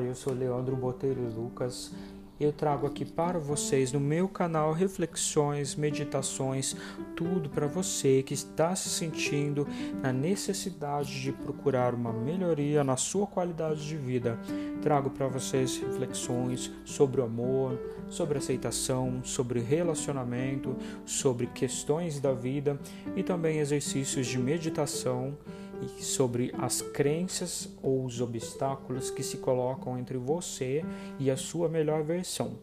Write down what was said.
Eu sou Leandro Botelho Lucas. Eu trago aqui para vocês no meu canal reflexões, meditações, tudo para você que está se sentindo na necessidade de procurar uma melhoria na sua qualidade de vida. Trago para vocês reflexões sobre o amor, sobre aceitação, sobre relacionamento, sobre questões da vida e também exercícios de meditação e sobre as crenças ou os obstáculos que se colocam entre você e a sua melhor versão.